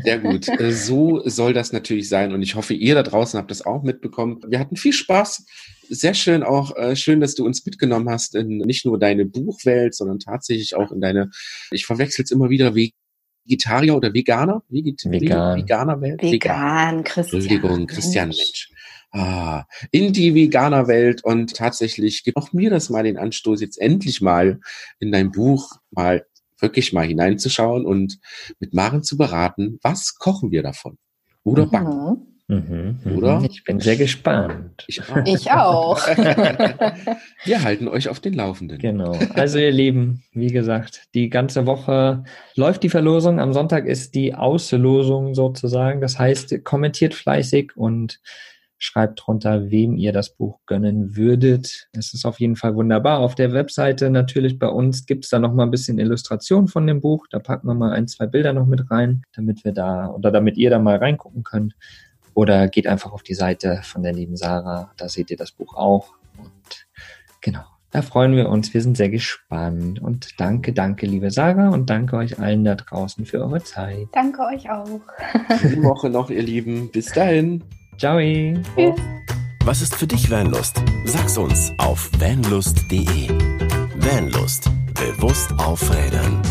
Sehr gut. Äh, So soll das natürlich sein. Und ich hoffe, ihr da draußen habt das auch mitbekommen. Wir hatten viel Spaß. Sehr schön auch, äh, schön, dass du uns mitgenommen hast in nicht nur deine Buchwelt, sondern tatsächlich auch in deine, ich verwechsel es immer wieder, Vegetarier oder Veganer? Veget Vegan. Veganerwelt? Vegan, Christian. Entschuldigung, Christian, Mensch. Ah, in die Veganerwelt und tatsächlich gibt auch mir das mal den Anstoß, jetzt endlich mal in dein Buch mal wirklich mal hineinzuschauen und mit Maren zu beraten, was kochen wir davon? Oder backen? Mhm. Mhm, mhm. Oder? Ich bin sehr gespannt. Ich auch. Ich auch. Wir halten euch auf den Laufenden. Genau. Also ihr Lieben, wie gesagt, die ganze Woche läuft die Verlosung. Am Sonntag ist die Auslosung sozusagen. Das heißt, kommentiert fleißig und Schreibt drunter, wem ihr das Buch gönnen würdet. Es ist auf jeden Fall wunderbar. Auf der Webseite natürlich bei uns gibt es da noch mal ein bisschen Illustration von dem Buch. Da packen wir mal ein, zwei Bilder noch mit rein, damit wir da oder damit ihr da mal reingucken könnt. Oder geht einfach auf die Seite von der lieben Sarah. Da seht ihr das Buch auch. Und genau. Da freuen wir uns. Wir sind sehr gespannt. Und danke, danke, liebe Sarah. Und danke euch allen da draußen für eure Zeit. Danke euch auch. Schöne Woche noch, ihr Lieben. Bis dahin. Ciao. Tschüss. Was ist für dich Vanlust? Sag's uns auf vanlust.de. Vanlust. Bewusst aufrädern.